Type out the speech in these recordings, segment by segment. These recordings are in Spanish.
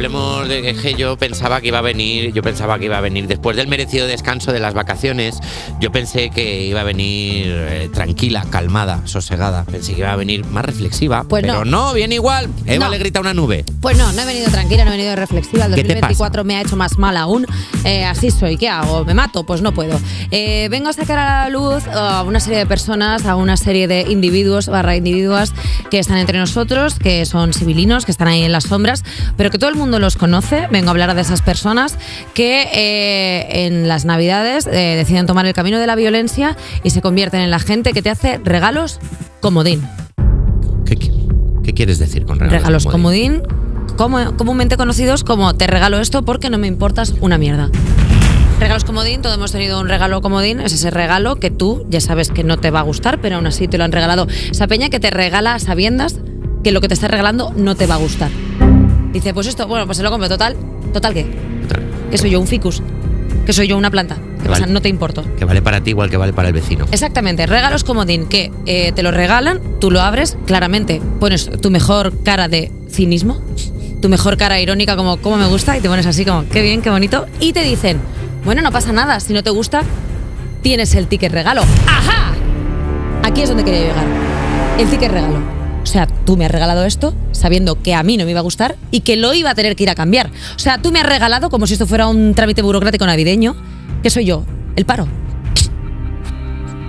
hablemos de que yo pensaba que iba a venir, yo pensaba que iba a venir después del merecido descanso de las vacaciones, yo pensé que iba a venir eh, tranquila, calmada, sosegada, pensé que iba a venir más reflexiva, Pues pero no. viene igual. Eva No. le grita una nube. Pues no, no he venido tranquila, no he venido reflexiva. El ¿Qué te 2024 me ha hecho más mal aún. Eh, así soy. ¿Qué hago? ¿Me mato? Pues no puedo. Eh, vengo a sacar a la luz a una serie de personas, a una serie de individuos barra individuas que están entre nosotros, que son civilinos, que están ahí en las sombras, pero que todo el mundo los conoce. Vengo a hablar de esas personas que eh, en las navidades eh, deciden tomar el camino de la violencia y se convierten en la gente que te hace regalos comodín. ¿Qué, qué- quieres decir con regalos? Regalos comodín? comodín, como- comúnmente conocidos como te regalo esto porque no me importas una mierda. Regalos comodín, todos hemos tenido un regalo comodín, es ese regalo que tú ya sabes que no te va a gustar, pero aún así te lo han regalado. Esa peña que te regala sabiendas que lo que te está regalando no te va a gustar. Dice, pues esto, bueno, pues se lo compro, total. ¿Total qué? Que soy yo un ficus, que soy yo una planta. ¿Qué pasa? Vale. No te importo. Que vale para ti igual que vale para el vecino. Exactamente, regalos comodín que eh, te lo regalan, tú lo abres, claramente pones tu mejor cara de cinismo, tu mejor cara irónica como cómo me gusta y te pones así como qué bien, qué bonito y te dicen, bueno, no pasa nada, si no te gusta, tienes el ticket regalo. ¡Ajá! Aquí es donde quería llegar. El ticket regalo. O sea, tú me has regalado esto sabiendo que a mí no me iba a gustar y que lo iba a tener que ir a cambiar. O sea, tú me has regalado como si esto fuera un trámite burocrático navideño, que soy yo, el paro.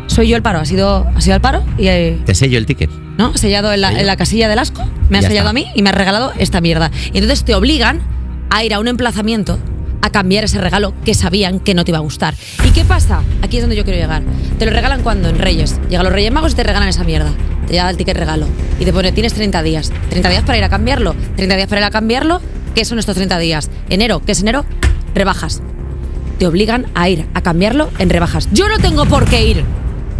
Soy yo el paro, ha sido, ha sido el paro y eh, Te sello el ticket. ¿no? sellado en la, en la casilla del asco, me has Ya sellado está. a mí y me has regalado esta mierda. Y entonces te obligan a ir a un emplazamiento a cambiar ese regalo que sabían que no te iba a gustar. ¿Y qué pasa? Aquí es donde yo quiero llegar. Te lo regalan cuando en Reyes. Llegan los Reyes Magos y te regalan esa mierda. Te llega el ticket regalo y te pone tienes 30 días. 30 días para ir a cambiarlo. 30 días para ir a cambiarlo. ¿Qué son estos 30 días? Enero, ¿qué es enero? Rebajas. Te obligan a ir a cambiarlo en rebajas. Yo no tengo por qué ir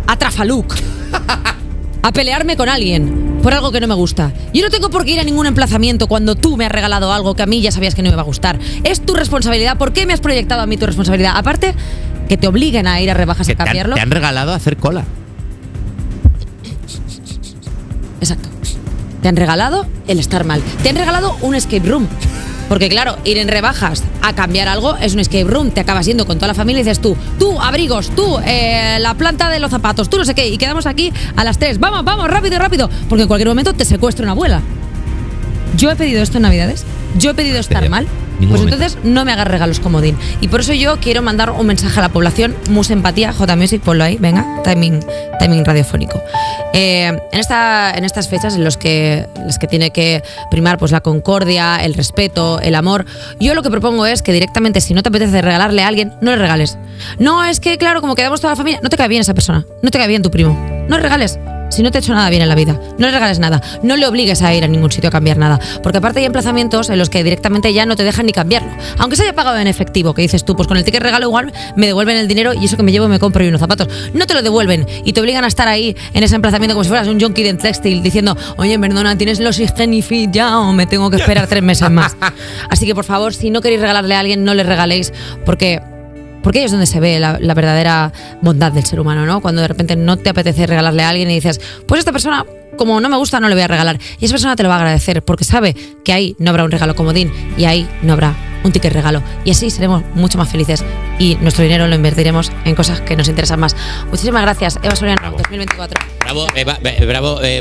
a Trafaluk a pelearme con alguien por algo que no me gusta. Yo no tengo por qué ir a ningún emplazamiento cuando tú me has regalado algo que a mí ya sabías que no me iba a gustar. Es tu responsabilidad. ¿Por qué me has proyectado a mí tu responsabilidad? Aparte, que te obliguen a ir a rebajas Que a te han, cambiarlo. te han regalado hacer cola. Exacto. Te han regalado el estar mal. Te han regalado un escape room. Porque claro, ir en rebajas a cambiar algo es un escape room. Te acabas yendo con toda la familia y dices tú, tú, abrigos, tú, eh, la planta de los zapatos, tú no sé qué. Y quedamos aquí a las 3. Vamos, vamos, rápido, rápido. Porque en cualquier momento te secuestra una abuela. Yo he pedido esto en Navidades. Yo he pedido estar mal. Ningún Pues momento. entonces no me hagas regalos comodín. Y por eso yo quiero mandar un mensaje a la población. Mus empatía, J Music, ponlo ahí, venga, timing, timing radiofónico. Eh, en, esta, en estas fechas en los que, las que tiene que primar pues, la concordia, el respeto, el amor, yo lo que propongo es que directamente, si no te apetece regalarle a alguien, no le regales. No, es que, claro, como quedamos toda la familia, no te cae bien esa persona, no te cae bien tu primo. No le regales. Si no te ha hecho nada bien en la vida, no le regales nada, no le obligues a ir a ningún sitio a cambiar nada, porque aparte hay emplazamientos en los que directamente ya no te dejan ni cambiarlo, aunque se haya pagado en efectivo, que dices tú, pues con el ticket regalo igual me devuelven el dinero y eso que me llevo me compro y unos zapatos, no te lo devuelven y te obligan a estar ahí en ese emplazamiento como si fueras un junkie de textil diciendo, oye, perdona, tienes los Hygienifit ya o me tengo que esperar tres meses más. Así que por favor, si no queréis regalarle a alguien, no le regaléis, porque porque ahí es donde se ve la, la verdadera bondad del ser humano, ¿no? Cuando de repente no te apetece regalarle a alguien y dices, pues esta persona, como no me gusta, no le voy a regalar. Y esa persona te lo va a agradecer porque sabe que ahí no habrá un regalo comodín y ahí no habrá un ticket regalo. Y así seremos mucho más felices y nuestro dinero lo invertiremos en cosas que nos interesan más. Muchísimas gracias, Eva Soriano, 2024. Bravo, Eva, eh, bravo, eh,